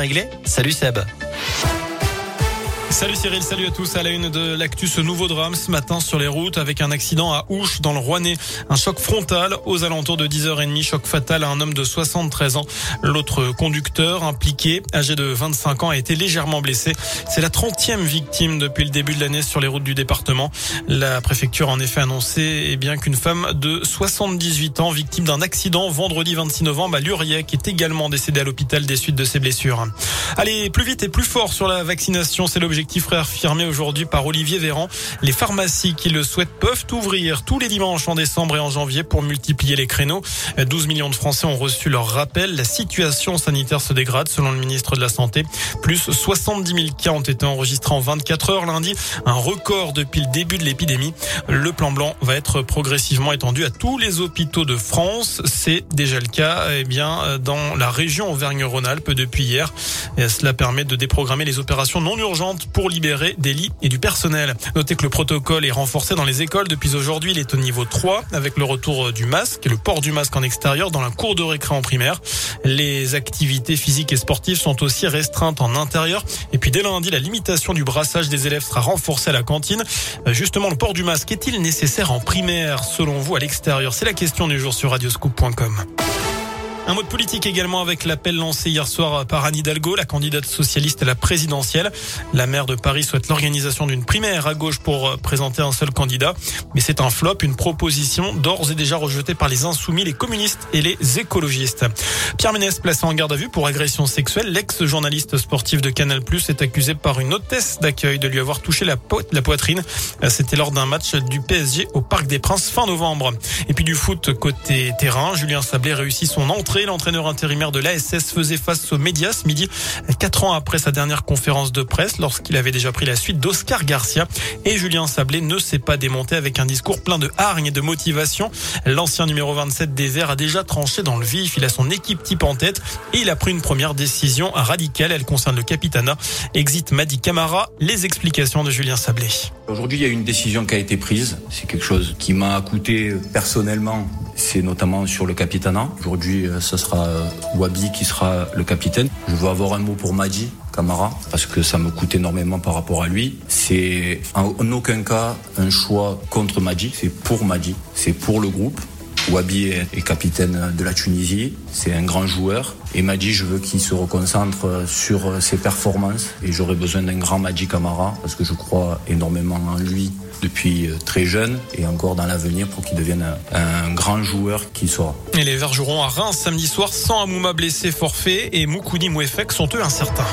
Réglé Salut Seb. Salut Cyril, salut à tous. À la une de l'actu, ce nouveau drame ce matin sur les routes avec un accident à Ouche dans le Rouennais. Un choc frontal aux alentours de 10h30. Choc fatal à un homme de 73 ans. L'autre conducteur impliqué, âgé de 25 ans, a été légèrement blessé. C'est la 30e victime depuis le début de l'année sur les routes du département. La préfecture a en effet annoncé eh bien qu'une femme de 78 ans, victime d'un accident vendredi 26 novembre à Luriec, est également décédée à l'hôpital des suites de ses blessures. Allez, plus vite et plus fort sur la vaccination, c'est l'objectif objectif réaffirmé aujourd'hui par Olivier Véran. Les pharmacies qui le souhaitent peuvent ouvrir tous les dimanches en décembre et en janvier pour multiplier les créneaux. 12 millions de Français ont reçu leur rappel. La situation sanitaire se dégrade selon le ministre de la Santé. Plus 70 000 cas ont été enregistrés en 24 heures lundi, un record depuis le début de l'épidémie. Le plan blanc va être progressivement étendu à tous les hôpitaux de France. C'est déjà le cas eh bien, dans la région Auvergne-Rhône-Alpes depuis hier. Et cela permet de déprogrammer les opérations non urgentes pour libérer des lits et du personnel. Notez que le protocole est renforcé dans les écoles depuis aujourd'hui. Il est au niveau 3 avec le retour du masque et le port du masque en extérieur dans la cour de récré en primaire. Les activités physiques et sportives sont aussi restreintes en intérieur. Et puis dès lundi, la limitation du brassage des élèves sera renforcée à la cantine. Justement, le port du masque est-il nécessaire en primaire selon vous à l'extérieur? C'est la question du jour sur radioscoop.com. Un mot de politique également avec l'appel lancé hier soir par Anne Hidalgo, la candidate socialiste à la présidentielle. La maire de Paris souhaite l'organisation d'une primaire à gauche pour présenter un seul candidat. Mais c'est un flop, une proposition d'ores et déjà rejetée par les insoumis, les communistes et les écologistes. Pierre Ménès placé en garde à vue pour agression sexuelle. L'ex-journaliste sportif de Canal Plus est accusé par une hôtesse d'accueil de lui avoir touché la, la poitrine. C'était lors d'un match du PSG au Parc des Princes fin novembre. Et puis du foot côté terrain, Julien Sablé réussit son entrée L'entraîneur intérimaire de l'ASS faisait face aux médias ce midi, quatre ans après sa dernière conférence de presse, lorsqu'il avait déjà pris la suite d'Oscar Garcia. Et Julien Sablé ne s'est pas démonté avec un discours plein de hargne et de motivation. L'ancien numéro 27 des Verts a déjà tranché dans le vif. Il a son équipe type en tête et il a pris une première décision radicale. Elle concerne le capitana. Exit Madi Camara. Les explications de Julien Sablé. Aujourd'hui, il y a une décision qui a été prise. C'est quelque chose qui m'a coûté personnellement c'est notamment sur le capitana. Aujourd'hui, euh, ce sera euh, Wabi qui sera le capitaine. Je veux avoir un mot pour Madi. Camara, parce que ça me coûte énormément par rapport à lui. C'est en aucun cas un choix contre Madi, c'est pour Madi, c'est pour le groupe. Wabi est capitaine de la Tunisie, c'est un grand joueur. Et Madi, je veux qu'il se reconcentre sur ses performances. Et j'aurais besoin d'un grand Madi Camara, parce que je crois énormément en lui depuis très jeune et encore dans l'avenir pour qu'il devienne un, grand joueur qui soit. Et les Verts joueront à Reims samedi soir sans Amouma blessé forfait et Moukouni Mouefek sont eux incertains.